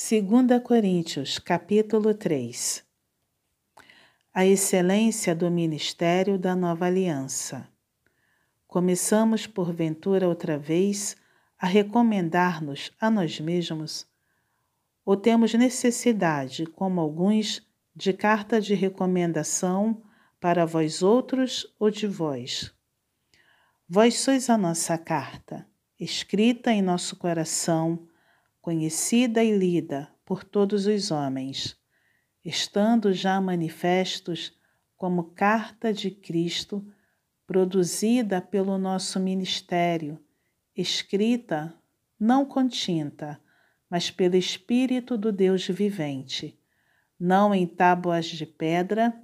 2 Coríntios, capítulo 3 A excelência do ministério da nova aliança. Começamos, porventura, outra vez a recomendar-nos a nós mesmos? Ou temos necessidade, como alguns, de carta de recomendação para vós outros ou de vós? Vós sois a nossa carta, escrita em nosso coração conhecida e lida por todos os homens, estando já manifestos como carta de Cristo, produzida pelo nosso ministério, escrita não com tinta, mas pelo Espírito do Deus vivente, não em tábuas de pedra,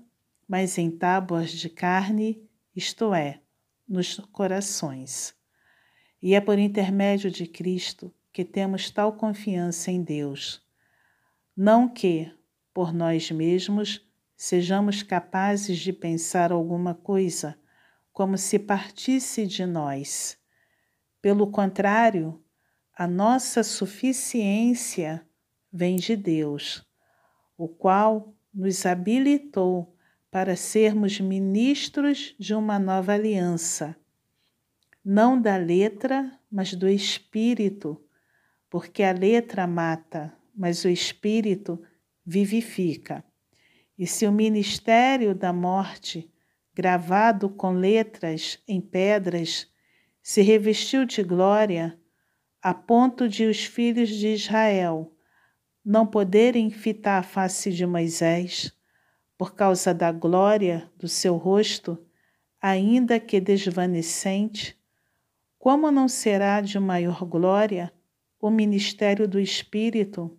mas em tábuas de carne, isto é, nos corações. E é por intermédio de Cristo que temos tal confiança em Deus. Não que, por nós mesmos, sejamos capazes de pensar alguma coisa como se partisse de nós. Pelo contrário, a nossa suficiência vem de Deus, o qual nos habilitou para sermos ministros de uma nova aliança, não da letra, mas do Espírito porque a letra mata, mas o espírito vivifica. E se o ministério da morte, gravado com letras em pedras, se revestiu de glória, a ponto de os filhos de Israel não poderem fitar a face de Moisés, por causa da glória do seu rosto, ainda que desvanecente, como não será de maior glória o ministério do Espírito,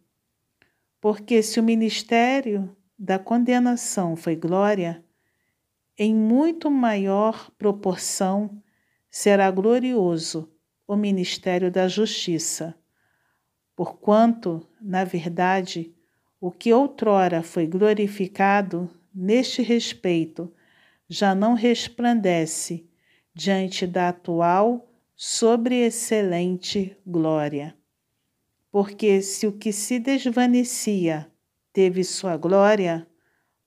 porque se o ministério da condenação foi glória, em muito maior proporção será glorioso o ministério da justiça. Porquanto, na verdade, o que outrora foi glorificado neste respeito já não resplandece diante da atual sobre-excelente glória porque se o que se desvanecia teve sua glória,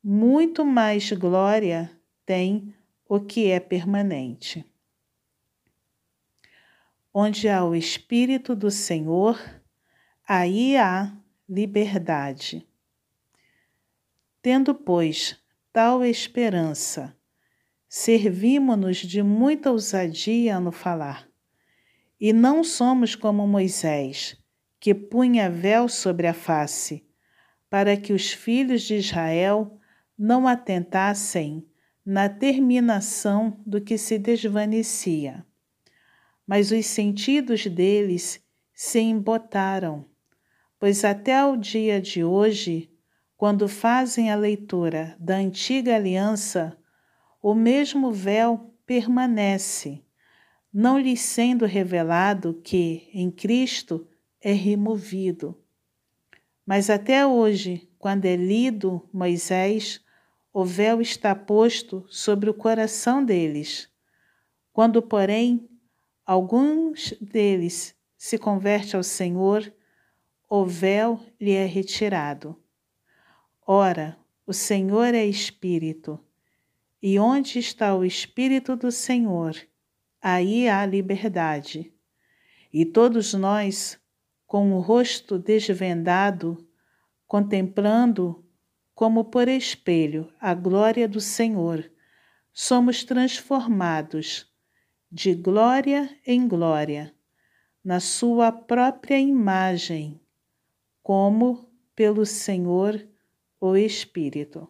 muito mais glória tem o que é permanente. Onde há o Espírito do Senhor, aí há liberdade. Tendo, pois, tal esperança, servimo-nos de muita ousadia no falar, e não somos como Moisés que punha véu sobre a face, para que os filhos de Israel não atentassem na terminação do que se desvanecia. Mas os sentidos deles se embotaram, pois até o dia de hoje, quando fazem a leitura da antiga aliança, o mesmo véu permanece, não lhes sendo revelado que, em Cristo, é removido. Mas até hoje, quando é lido Moisés, o véu está posto sobre o coração deles. Quando, porém, alguns deles se converte ao Senhor, o véu lhe é retirado. Ora, o Senhor é Espírito, e onde está o Espírito do Senhor, aí há liberdade. E todos nós, com o rosto desvendado, contemplando como por espelho a glória do Senhor, somos transformados de glória em glória, na Sua própria imagem, como pelo Senhor o Espírito.